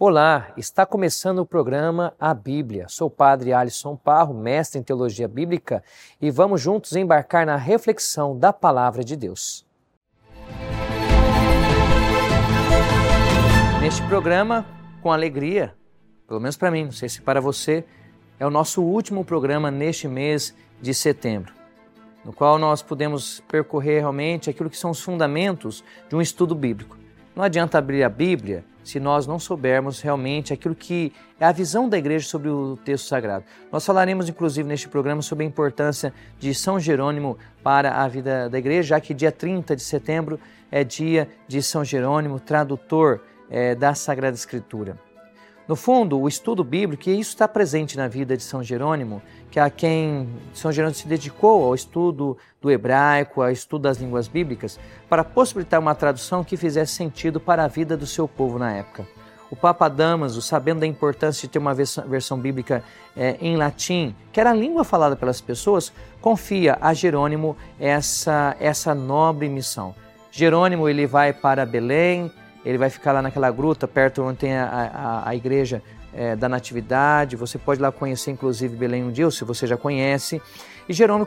Olá, está começando o programa A Bíblia. Sou o padre Alisson Parro, mestre em teologia bíblica, e vamos juntos embarcar na reflexão da palavra de Deus. Neste programa, com alegria, pelo menos para mim, não sei se para você, é o nosso último programa neste mês de setembro, no qual nós podemos percorrer realmente aquilo que são os fundamentos de um estudo bíblico. Não adianta abrir a Bíblia se nós não soubermos realmente aquilo que é a visão da igreja sobre o texto sagrado. Nós falaremos, inclusive, neste programa sobre a importância de São Jerônimo para a vida da igreja, já que dia 30 de setembro é dia de São Jerônimo, tradutor é, da Sagrada Escritura. No fundo, o estudo bíblico, e isso está presente na vida de São Jerônimo, que a quem São Jerônimo se dedicou ao estudo do hebraico, ao estudo das línguas bíblicas, para possibilitar uma tradução que fizesse sentido para a vida do seu povo na época. O Papa Damaso, sabendo da importância de ter uma versão bíblica é, em latim, que era a língua falada pelas pessoas, confia a Jerônimo essa, essa nobre missão. Jerônimo ele vai para Belém, ele vai ficar lá naquela gruta, perto onde tem a, a, a igreja é, da Natividade. Você pode lá conhecer, inclusive, Belém um dia, se você já conhece. E Jerônimo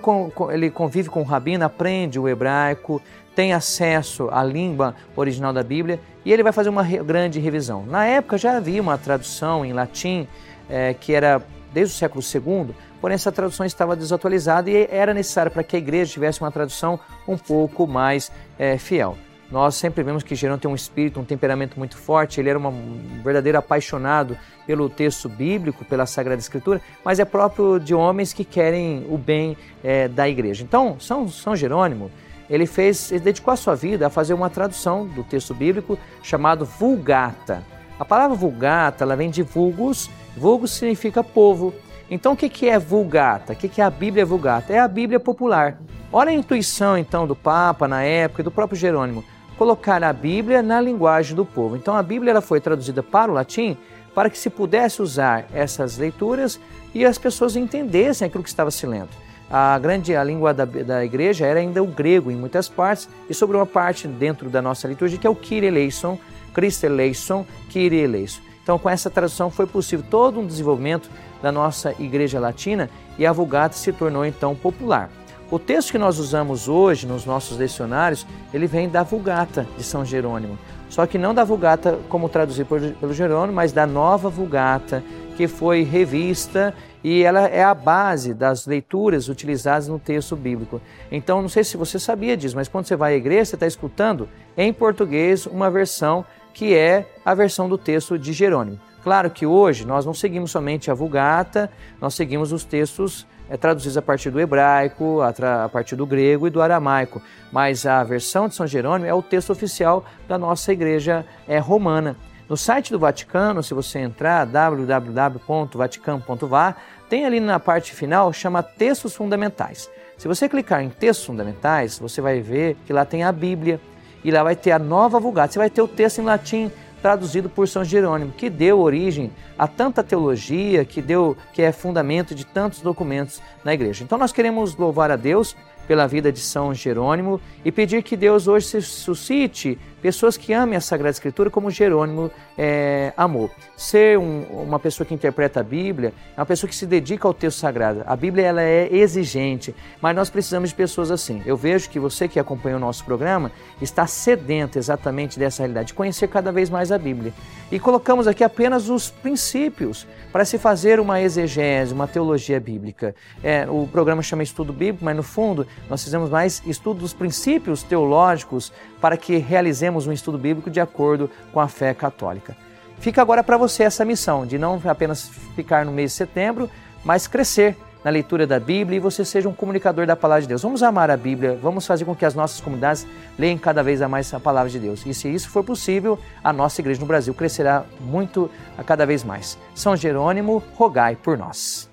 ele convive com o rabino, aprende o hebraico, tem acesso à língua original da Bíblia e ele vai fazer uma grande revisão. Na época já havia uma tradução em latim é, que era desde o século II, porém essa tradução estava desatualizada e era necessário para que a igreja tivesse uma tradução um pouco mais é, fiel. Nós sempre vemos que Jerônimo tem um espírito, um temperamento muito forte, ele era um verdadeiro apaixonado pelo texto bíblico, pela Sagrada Escritura, mas é próprio de homens que querem o bem é, da igreja. Então, São, São Jerônimo, ele fez, ele dedicou a sua vida a fazer uma tradução do texto bíblico chamado Vulgata. A palavra Vulgata, ela vem de vulgus, vulgus significa povo. Então, o que é Vulgata? O que é a Bíblia Vulgata? É a Bíblia popular. Olha a intuição, então, do Papa na época e do próprio Jerônimo colocar a Bíblia na linguagem do povo. Então a Bíblia ela foi traduzida para o latim para que se pudesse usar essas leituras e as pessoas entendessem aquilo que estava se lendo. A grande a língua da, da igreja era ainda o grego em muitas partes e sobre uma parte dentro da nossa liturgia que é o Kyrie eleison, Christe eleison, Kyrie eleison. Então com essa tradução foi possível todo um desenvolvimento da nossa igreja latina e a Vulgata se tornou então popular. O texto que nós usamos hoje nos nossos lecionários, ele vem da Vulgata de São Jerônimo. Só que não da Vulgata como traduzido pelo Jerônimo, mas da nova Vulgata, que foi revista e ela é a base das leituras utilizadas no texto bíblico. Então, não sei se você sabia disso, mas quando você vai à igreja, você está escutando em português uma versão que é a versão do texto de Jerônimo. Claro que hoje nós não seguimos somente a Vulgata, nós seguimos os textos é, traduzidos a partir do hebraico, a, a, partir do grego e do aramaico. Mas a versão de São Jerônimo é o texto oficial da nossa igreja é, romana. No site do Vaticano, se você entrar, www.vaticano.va, tem ali na parte final, chama Textos Fundamentais. Se você clicar em Textos Fundamentais, você vai ver que lá tem a Bíblia e lá vai ter a nova Vulgata. Você vai ter o texto em latim, traduzido por São Jerônimo, que deu origem a tanta teologia, que deu que é fundamento de tantos documentos na igreja. Então nós queremos louvar a Deus pela vida de São Jerônimo e pedir que Deus hoje se suscite pessoas que amem a Sagrada Escritura como Jerônimo é, amou. Ser um, uma pessoa que interpreta a Bíblia é uma pessoa que se dedica ao texto sagrado. A Bíblia ela é exigente, mas nós precisamos de pessoas assim. Eu vejo que você que acompanha o nosso programa está sedento exatamente dessa realidade, de conhecer cada vez mais a Bíblia. E colocamos aqui apenas os princípios para se fazer uma exegese, uma teologia bíblica. É, o programa chama Estudo Bíblico, mas no fundo nós fizemos mais estudo dos princípios teológicos para que realizemos um estudo bíblico de acordo com a fé católica. Fica agora para você essa missão de não apenas ficar no mês de setembro, mas crescer na leitura da Bíblia e você seja um comunicador da palavra de Deus. Vamos amar a Bíblia, vamos fazer com que as nossas comunidades leiam cada vez mais a palavra de Deus. E se isso for possível, a nossa igreja no Brasil crescerá muito a cada vez mais. São Jerônimo, rogai por nós.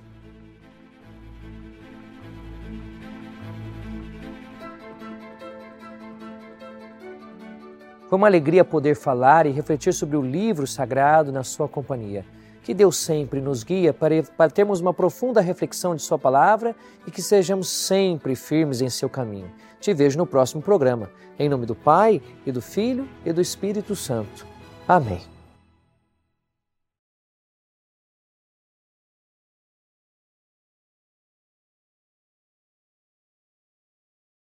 Foi uma alegria poder falar e refletir sobre o livro sagrado na sua companhia. Que Deus sempre nos guia para, termos uma profunda reflexão de Sua palavra e que sejamos sempre firmes em seu caminho. Te vejo no próximo programa. Em nome do Pai, e do Filho e do Espírito Santo. Amém.